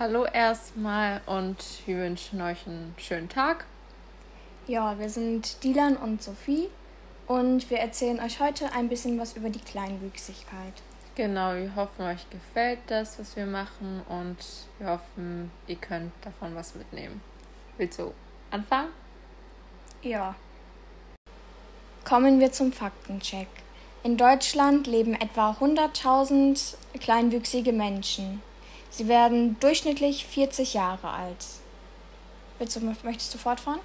Hallo erstmal und wir wünschen euch einen schönen Tag. Ja, wir sind Dilan und Sophie und wir erzählen euch heute ein bisschen was über die Kleinwüchsigkeit. Genau, wir hoffen, euch gefällt das, was wir machen und wir hoffen, ihr könnt davon was mitnehmen. Willst du anfangen? Ja. Kommen wir zum Faktencheck. In Deutschland leben etwa 100.000 kleinwüchsige Menschen. Sie werden durchschnittlich 40 Jahre alt. Willst du, möchtest du fortfahren?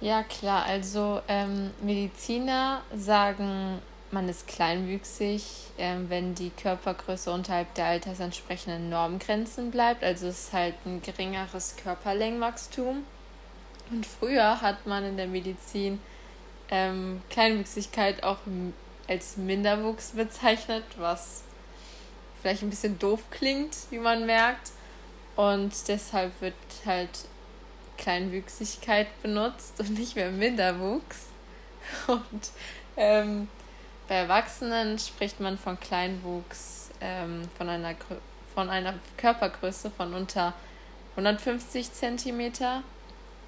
Ja, klar. Also ähm, Mediziner sagen, man ist kleinwüchsig, ähm, wenn die Körpergröße unterhalb der altersentsprechenden Normgrenzen bleibt. Also es ist halt ein geringeres Körperlängenwachstum. Und früher hat man in der Medizin ähm, Kleinwüchsigkeit auch als Minderwuchs bezeichnet, was vielleicht ein bisschen doof klingt, wie man merkt. Und deshalb wird halt Kleinwüchsigkeit benutzt und nicht mehr Minderwuchs. Und ähm, bei Erwachsenen spricht man von Kleinwuchs, ähm, von, einer, von einer Körpergröße von unter 150 cm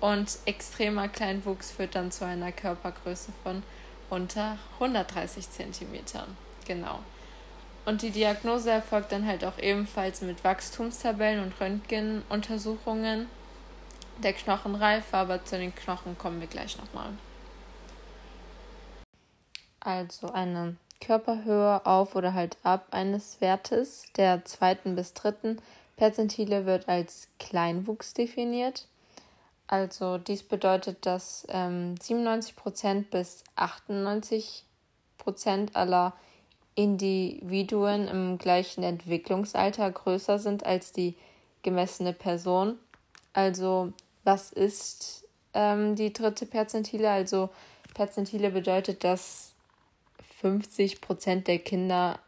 und extremer Kleinwuchs führt dann zu einer Körpergröße von unter 130 cm. Genau. Und die Diagnose erfolgt dann halt auch ebenfalls mit Wachstumstabellen und Röntgenuntersuchungen der Knochenreife, aber zu den Knochen kommen wir gleich nochmal. Also eine Körperhöhe auf oder halt ab eines Wertes der zweiten bis dritten Perzentile wird als Kleinwuchs definiert. Also dies bedeutet, dass ähm, 97% bis 98% aller Individuen im gleichen Entwicklungsalter größer sind als die gemessene Person. Also was ist ähm, die dritte Perzentile? Also Perzentile bedeutet, dass 50 Prozent der Kinder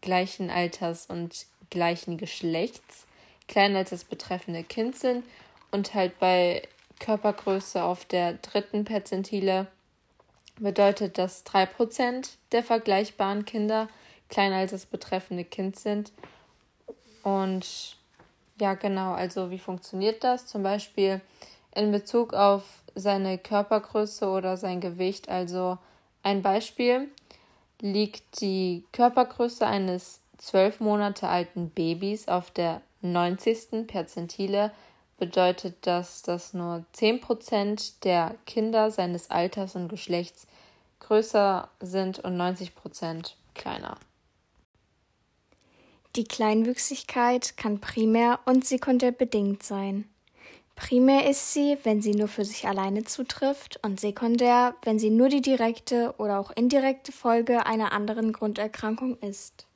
gleichen Alters und gleichen Geschlechts kleiner als das betreffende Kind sind und halt bei Körpergröße auf der dritten Perzentile bedeutet, dass 3% der vergleichbaren Kinder kleiner als das betreffende Kind sind. Und ja, genau, also wie funktioniert das? Zum Beispiel in Bezug auf seine Körpergröße oder sein Gewicht. Also ein Beispiel liegt die Körpergröße eines zwölf Monate alten Babys auf der 90. Perzentile bedeutet das, dass nur 10% der Kinder seines Alters und Geschlechts größer sind und 90% kleiner. Die Kleinwüchsigkeit kann primär und sekundär bedingt sein. Primär ist sie, wenn sie nur für sich alleine zutrifft, und sekundär, wenn sie nur die direkte oder auch indirekte Folge einer anderen Grunderkrankung ist.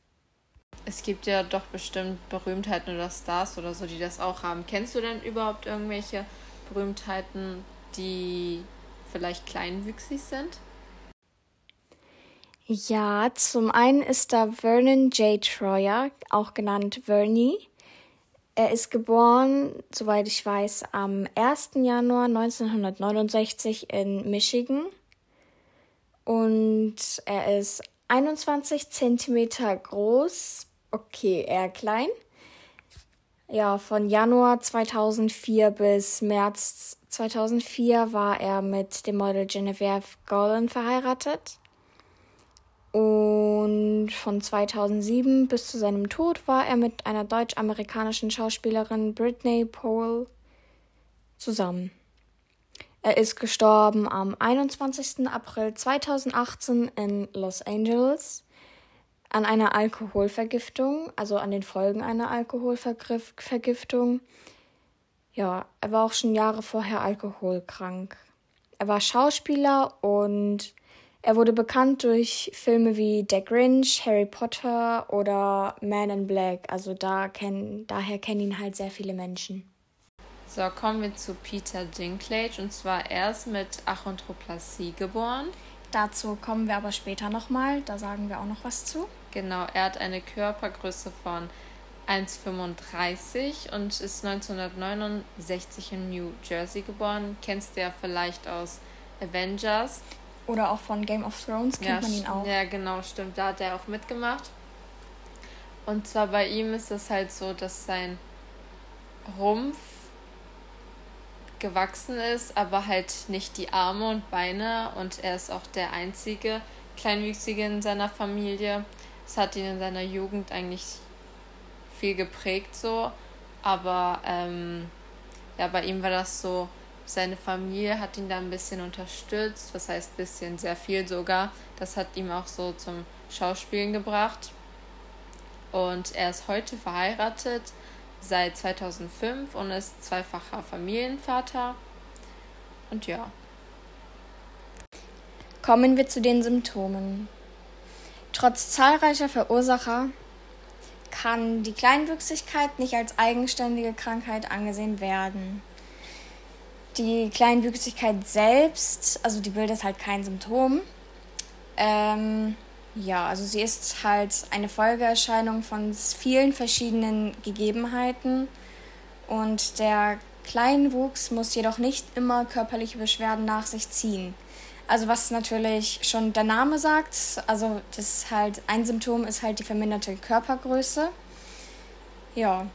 Es gibt ja doch bestimmt Berühmtheiten oder Stars oder so, die das auch haben. Kennst du denn überhaupt irgendwelche Berühmtheiten, die vielleicht kleinwüchsig sind? Ja, zum einen ist da Vernon J. Troyer, auch genannt Vernie. Er ist geboren, soweit ich weiß, am 1. Januar 1969 in Michigan. Und er ist 21 Zentimeter groß, okay, eher klein. Ja, von Januar 2004 bis März 2004 war er mit dem Model Genevieve Golan verheiratet. Und von 2007 bis zu seinem Tod war er mit einer deutsch-amerikanischen Schauspielerin Britney Powell zusammen. Er ist gestorben am 21. April 2018 in Los Angeles an einer Alkoholvergiftung, also an den Folgen einer Alkoholvergiftung. Ja, er war auch schon Jahre vorher alkoholkrank. Er war Schauspieler und er wurde bekannt durch Filme wie Der Grinch, Harry Potter oder Man in Black. Also da kenn, daher kennen ihn halt sehr viele Menschen. So, kommen wir zu Peter Dinklage. Und zwar erst mit Achondroplasie geboren. Dazu kommen wir aber später nochmal. Da sagen wir auch noch was zu. Genau, er hat eine Körpergröße von 1,35 und ist 1969 in New Jersey geboren. Kennst du ja vielleicht aus Avengers. Oder auch von Game of Thrones kennt ja, man ihn auch. Ja, genau, stimmt. Da hat er auch mitgemacht. Und zwar bei ihm ist es halt so, dass sein Rumpf gewachsen ist, aber halt nicht die Arme und Beine und er ist auch der einzige Kleinwüchsige in seiner Familie. Es hat ihn in seiner Jugend eigentlich viel geprägt so, aber ähm, ja, bei ihm war das so, seine Familie hat ihn da ein bisschen unterstützt, was heißt ein bisschen, sehr viel sogar. Das hat ihm auch so zum Schauspielen gebracht. Und er ist heute verheiratet seit 2005 und ist zweifacher Familienvater. Und ja. Kommen wir zu den Symptomen. Trotz zahlreicher Verursacher kann die Kleinwüchsigkeit nicht als eigenständige Krankheit angesehen werden. Die Kleinwüchsigkeit selbst, also die bildet halt kein Symptom. Ähm, ja, also sie ist halt eine Folgeerscheinung von vielen verschiedenen Gegebenheiten und der Kleinwuchs muss jedoch nicht immer körperliche Beschwerden nach sich ziehen. Also was natürlich schon der Name sagt, also das ist halt ein Symptom ist halt die verminderte Körpergröße. Ja,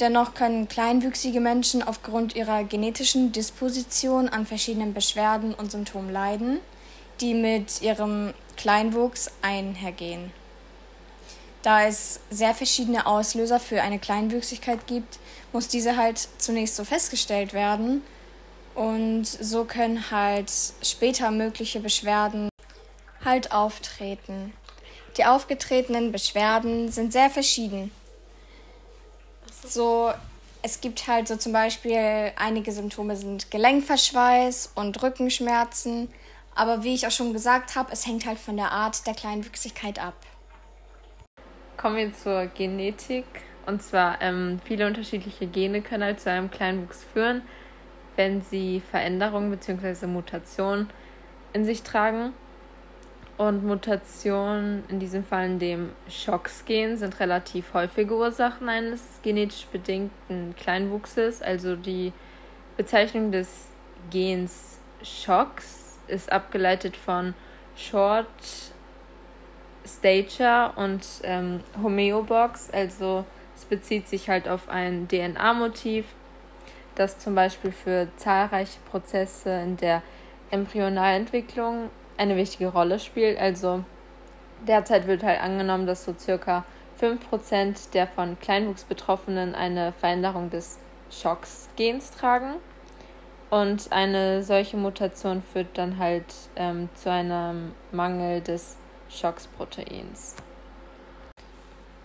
Dennoch können kleinwüchsige Menschen aufgrund ihrer genetischen Disposition an verschiedenen Beschwerden und Symptomen leiden, die mit ihrem Kleinwuchs einhergehen. Da es sehr verschiedene Auslöser für eine Kleinwüchsigkeit gibt, muss diese halt zunächst so festgestellt werden und so können halt später mögliche Beschwerden halt auftreten. Die aufgetretenen Beschwerden sind sehr verschieden so, es gibt halt so zum Beispiel einige Symptome sind Gelenkverschweiß und Rückenschmerzen. Aber wie ich auch schon gesagt habe, es hängt halt von der Art der Kleinwüchsigkeit ab. Kommen wir zur Genetik. Und zwar ähm, viele unterschiedliche Gene können halt zu einem Kleinwuchs führen, wenn sie Veränderungen bzw. Mutationen in sich tragen. Und Mutationen, in diesem Fall in dem Schocksgen, sind relativ häufige Ursachen eines genetisch bedingten Kleinwuchses. Also die Bezeichnung des Gens Schocks ist abgeleitet von Short Stature und ähm, Homeobox. Also es bezieht sich halt auf ein DNA-Motiv, das zum Beispiel für zahlreiche Prozesse in der Embryonalentwicklung eine wichtige Rolle spielt. Also derzeit wird halt angenommen, dass so circa 5% der von Kleinwuchs Betroffenen eine Veränderung des Schocks-Gens tragen. Und eine solche Mutation führt dann halt ähm, zu einem Mangel des Schocks-Proteins.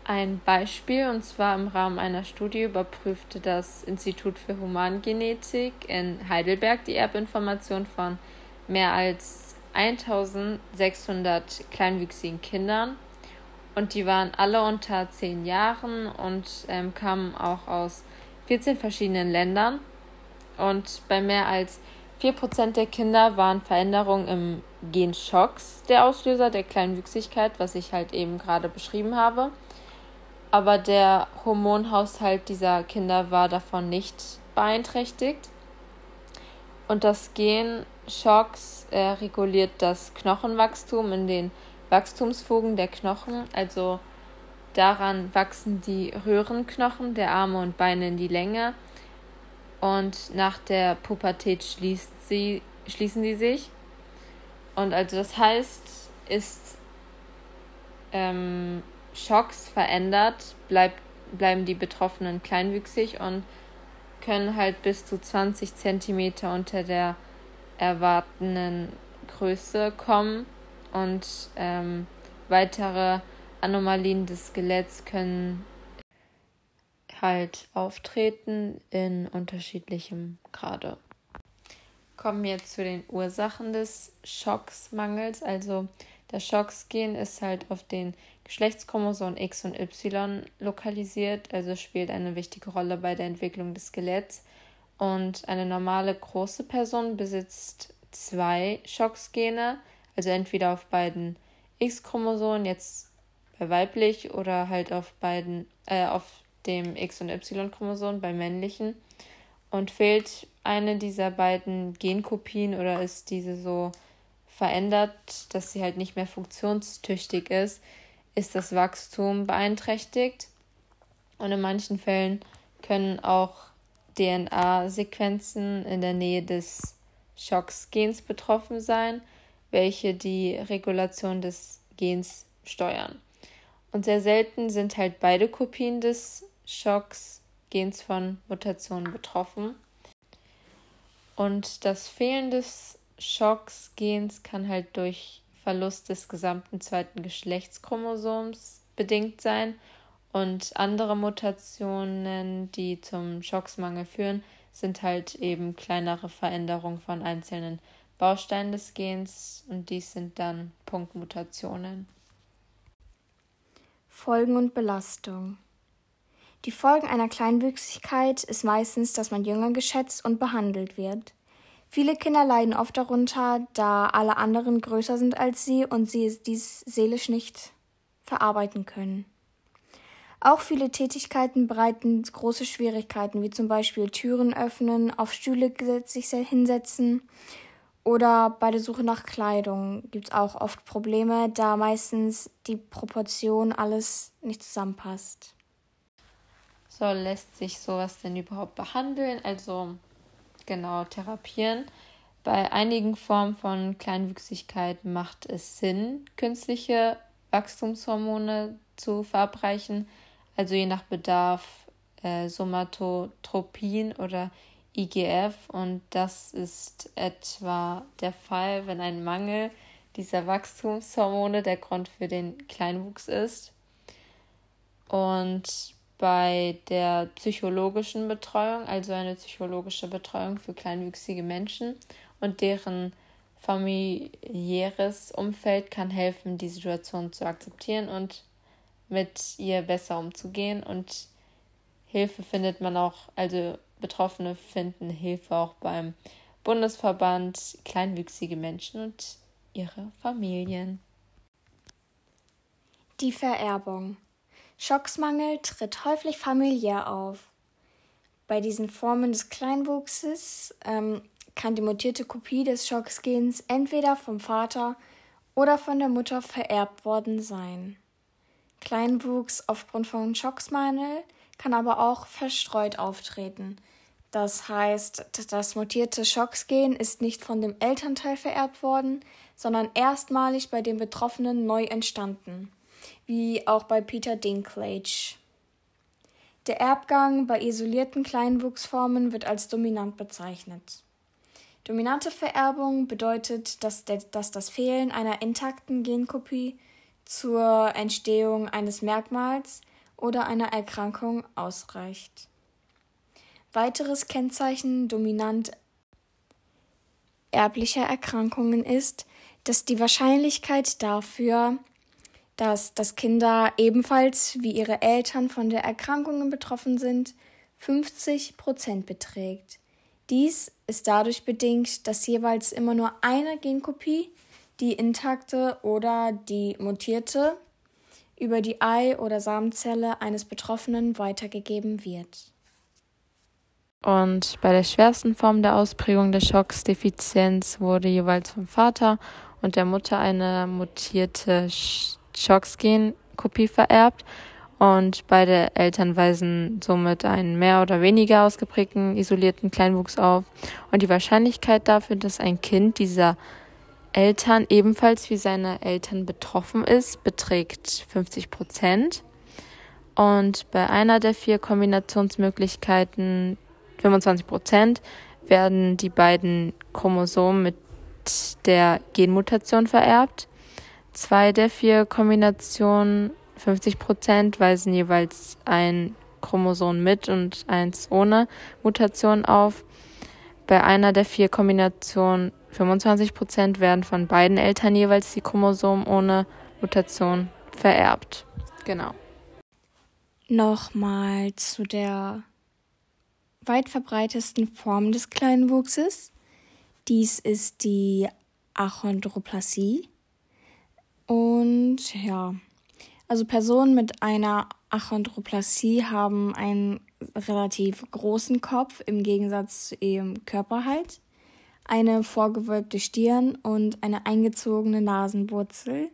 Ein Beispiel, und zwar im Rahmen einer Studie überprüfte das Institut für Humangenetik in Heidelberg die Erbinformation von mehr als 1600 kleinwüchsigen Kindern und die waren alle unter 10 Jahren und ähm, kamen auch aus 14 verschiedenen Ländern. Und bei mehr als 4% der Kinder waren Veränderungen im Gen Schocks der Auslöser der Kleinwüchsigkeit, was ich halt eben gerade beschrieben habe. Aber der Hormonhaushalt dieser Kinder war davon nicht beeinträchtigt. Und das Gen Schocks äh, reguliert das Knochenwachstum in den Wachstumsfugen der Knochen, also daran wachsen die Röhrenknochen der Arme und Beine in die Länge und nach der Pubertät schließt sie, schließen sie sich. Und also das heißt, ist ähm, Schocks verändert, bleibt, bleiben die Betroffenen kleinwüchsig und können halt bis zu 20 Zentimeter unter der erwartenden Größe kommen und ähm, weitere Anomalien des Skeletts können halt auftreten in unterschiedlichem Grade. Kommen wir zu den Ursachen des Schocksmangels. Also der Schocksgen ist halt auf den Geschlechtschromosomen X und Y lokalisiert, also spielt eine wichtige Rolle bei der Entwicklung des Skeletts. Und eine normale große Person besitzt zwei Schocksgene, also entweder auf beiden X-Chromosomen, jetzt bei weiblich, oder halt auf beiden, äh, auf dem X- und Y-Chromosom bei männlichen. Und fehlt eine dieser beiden Genkopien oder ist diese so verändert, dass sie halt nicht mehr funktionstüchtig ist, ist das Wachstum beeinträchtigt. Und in manchen Fällen können auch DNA-Sequenzen in der Nähe des Schocks-Gens betroffen sein, welche die Regulation des Gens steuern. Und sehr selten sind halt beide Kopien des Schocks-Gens von Mutationen betroffen. Und das Fehlen des Schocks-Gens kann halt durch Verlust des gesamten zweiten Geschlechtschromosoms bedingt sein und andere Mutationen, die zum Schocksmangel führen, sind halt eben kleinere Veränderungen von einzelnen Bausteinen des Gens und dies sind dann Punktmutationen. Folgen und Belastung. Die Folgen einer Kleinwüchsigkeit ist meistens, dass man jünger geschätzt und behandelt wird. Viele Kinder leiden oft darunter, da alle anderen größer sind als sie und sie dies seelisch nicht verarbeiten können. Auch viele Tätigkeiten bereiten große Schwierigkeiten, wie zum Beispiel Türen öffnen, auf Stühle sich hinsetzen oder bei der Suche nach Kleidung gibt es auch oft Probleme, da meistens die Proportion alles nicht zusammenpasst. So lässt sich sowas denn überhaupt behandeln? Also genau therapieren. Bei einigen Formen von Kleinwüchsigkeit macht es Sinn, künstliche Wachstumshormone zu verabreichen, also je nach Bedarf äh, Somatotropin oder IGF und das ist etwa der Fall, wenn ein Mangel dieser Wachstumshormone der Grund für den Kleinwuchs ist. Und bei der psychologischen Betreuung, also eine psychologische Betreuung für kleinwüchsige Menschen und deren familiäres Umfeld kann helfen, die Situation zu akzeptieren und mit ihr besser umzugehen. Und Hilfe findet man auch, also Betroffene finden Hilfe auch beim Bundesverband Kleinwüchsige Menschen und ihre Familien. Die Vererbung. Schocksmangel tritt häufig familiär auf. Bei diesen Formen des Kleinwuchses ähm, kann die mutierte Kopie des Schocksgens entweder vom Vater oder von der Mutter vererbt worden sein. Kleinwuchs aufgrund von Schocksmangel kann aber auch verstreut auftreten. Das heißt, das mutierte Schocksgen ist nicht von dem Elternteil vererbt worden, sondern erstmalig bei dem Betroffenen neu entstanden wie auch bei Peter Dinklage. Der Erbgang bei isolierten Kleinwuchsformen wird als dominant bezeichnet. Dominante Vererbung bedeutet, dass, dass das Fehlen einer intakten Genkopie zur Entstehung eines Merkmals oder einer Erkrankung ausreicht. Weiteres Kennzeichen dominant erblicher Erkrankungen ist, dass die Wahrscheinlichkeit dafür, dass, dass Kinder ebenfalls wie ihre Eltern von der Erkrankung betroffen sind, 50 Prozent beträgt. Dies ist dadurch bedingt, dass jeweils immer nur eine Genkopie, die intakte oder die mutierte, über die Ei- oder Samenzelle eines Betroffenen weitergegeben wird. Und bei der schwersten Form der Ausprägung der Schocksdefizienz wurde jeweils vom Vater und der Mutter eine mutierte Schocksgen-Kopie vererbt und beide Eltern weisen somit einen mehr oder weniger ausgeprägten isolierten Kleinwuchs auf. Und die Wahrscheinlichkeit dafür, dass ein Kind dieser Eltern ebenfalls wie seine Eltern betroffen ist, beträgt 50 Prozent. Und bei einer der vier Kombinationsmöglichkeiten, 25 Prozent, werden die beiden Chromosomen mit der Genmutation vererbt. Zwei der vier Kombinationen, 50 Prozent, weisen jeweils ein Chromosom mit und eins ohne Mutation auf. Bei einer der vier Kombinationen, 25 Prozent, werden von beiden Eltern jeweils die Chromosomen ohne Mutation vererbt. Genau. Nochmal zu der weit verbreitesten Form des Kleinwuchses. Dies ist die Achondroplasie. Und ja, also Personen mit einer Achondroplasie haben einen relativ großen Kopf im Gegensatz zu ihrem Körperhalt, eine vorgewölbte Stirn und eine eingezogene Nasenwurzel.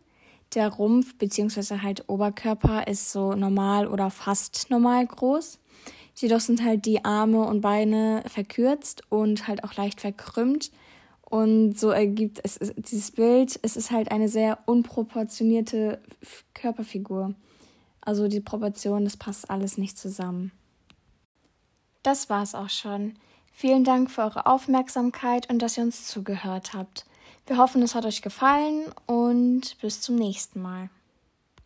Der Rumpf bzw. halt Oberkörper ist so normal oder fast normal groß. Jedoch sind halt die Arme und Beine verkürzt und halt auch leicht verkrümmt. Und so ergibt es dieses Bild, es ist halt eine sehr unproportionierte Körperfigur. Also die Proportion, das passt alles nicht zusammen. Das war's auch schon. Vielen Dank für eure Aufmerksamkeit und dass ihr uns zugehört habt. Wir hoffen, es hat euch gefallen und bis zum nächsten Mal.